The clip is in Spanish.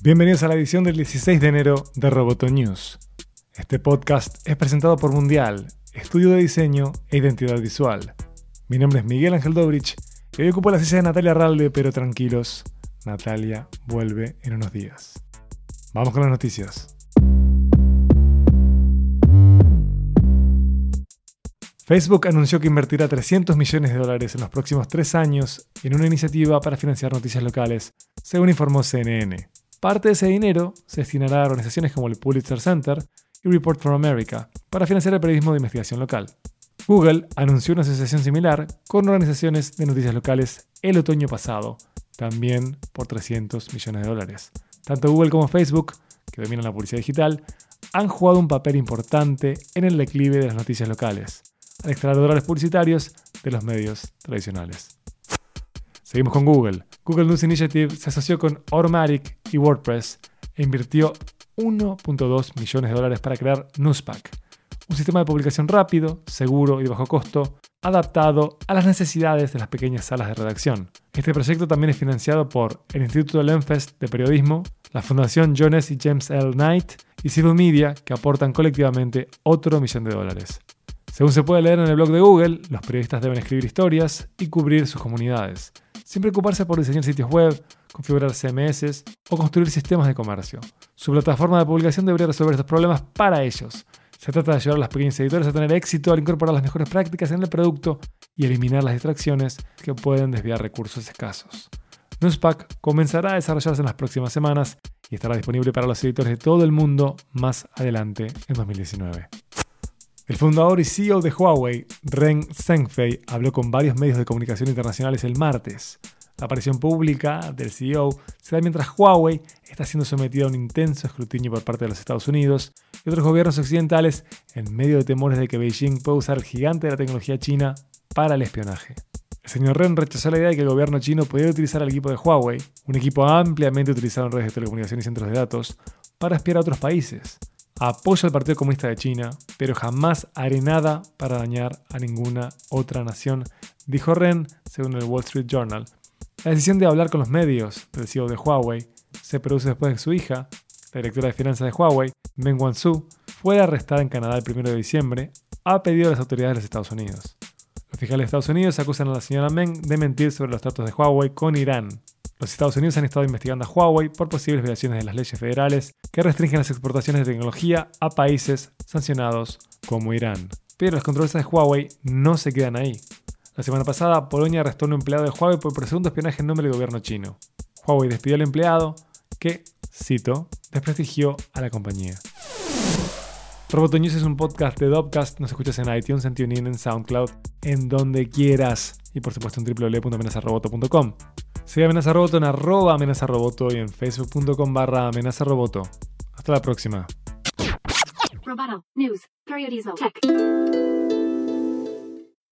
Bienvenidos a la edición del 16 de enero de Roboto News. Este podcast es presentado por Mundial, estudio de diseño e identidad visual. Mi nombre es Miguel Ángel Dobrich y hoy ocupo la silla de Natalia Ralde, pero tranquilos, Natalia vuelve en unos días. Vamos con las noticias. Facebook anunció que invertirá 300 millones de dólares en los próximos tres años en una iniciativa para financiar noticias locales, según informó CNN. Parte de ese dinero se destinará a organizaciones como el Pulitzer Center y Report from America para financiar el periodismo de investigación local. Google anunció una asociación similar con organizaciones de noticias locales el otoño pasado, también por 300 millones de dólares. Tanto Google como Facebook, que dominan la publicidad digital, han jugado un papel importante en el declive de las noticias locales, al extraer dólares publicitarios de los medios tradicionales. Seguimos con Google. Google News Initiative se asoció con Automatic y WordPress e invirtió 1.2 millones de dólares para crear Newspack, un sistema de publicación rápido, seguro y de bajo costo, adaptado a las necesidades de las pequeñas salas de redacción. Este proyecto también es financiado por el Instituto Lenfest de Periodismo, la Fundación Jones y James L. Knight y Civil Media, que aportan colectivamente otro millón de dólares. Según se puede leer en el blog de Google, los periodistas deben escribir historias y cubrir sus comunidades sin preocuparse por diseñar sitios web, configurar CMS o construir sistemas de comercio. Su plataforma de publicación debería resolver estos problemas para ellos. Se trata de ayudar a las pequeñas editores a tener éxito al incorporar las mejores prácticas en el producto y eliminar las distracciones que pueden desviar recursos escasos. Newspack comenzará a desarrollarse en las próximas semanas y estará disponible para los editores de todo el mundo más adelante en 2019. El fundador y CEO de Huawei, Ren Zhengfei, habló con varios medios de comunicación internacionales el martes. La aparición pública del CEO se da mientras Huawei está siendo sometida a un intenso escrutinio por parte de los Estados Unidos y otros gobiernos occidentales en medio de temores de que Beijing pueda usar el gigante de la tecnología china para el espionaje. El señor Ren rechazó la idea de que el gobierno chino pudiera utilizar el equipo de Huawei, un equipo ampliamente utilizado en redes de telecomunicación y centros de datos, para espiar a otros países apoya al Partido Comunista de China, pero jamás haré nada para dañar a ninguna otra nación, dijo Ren, según el Wall Street Journal. La decisión de hablar con los medios del CEO de Huawei se produce después de que su hija, la directora de finanzas de Huawei, Meng Wanzhou, fuera arrestada en Canadá el 1 de diciembre a pedido de las autoridades de los Estados Unidos. Los fiscales de Estados Unidos acusan a la señora Meng de mentir sobre los tratos de Huawei con Irán, los Estados Unidos han estado investigando a Huawei por posibles violaciones de las leyes federales que restringen las exportaciones de tecnología a países sancionados como Irán. Pero las controversias de Huawei no se quedan ahí. La semana pasada, Polonia arrestó a un empleado de Huawei por presunto espionaje en nombre del gobierno chino. Huawei despidió al empleado que, cito, desprestigió a la compañía. Roboto News es un podcast de Dopcast. Nos escuchas en iTunes, en TuneIn, en SoundCloud, en donde quieras. Y por supuesto en www.amenazaroboto.com. Sigue Amenaza Roboto en arroba Amenaza Roboto y en facebook.com barra Amenaza Roboto. Hasta la próxima.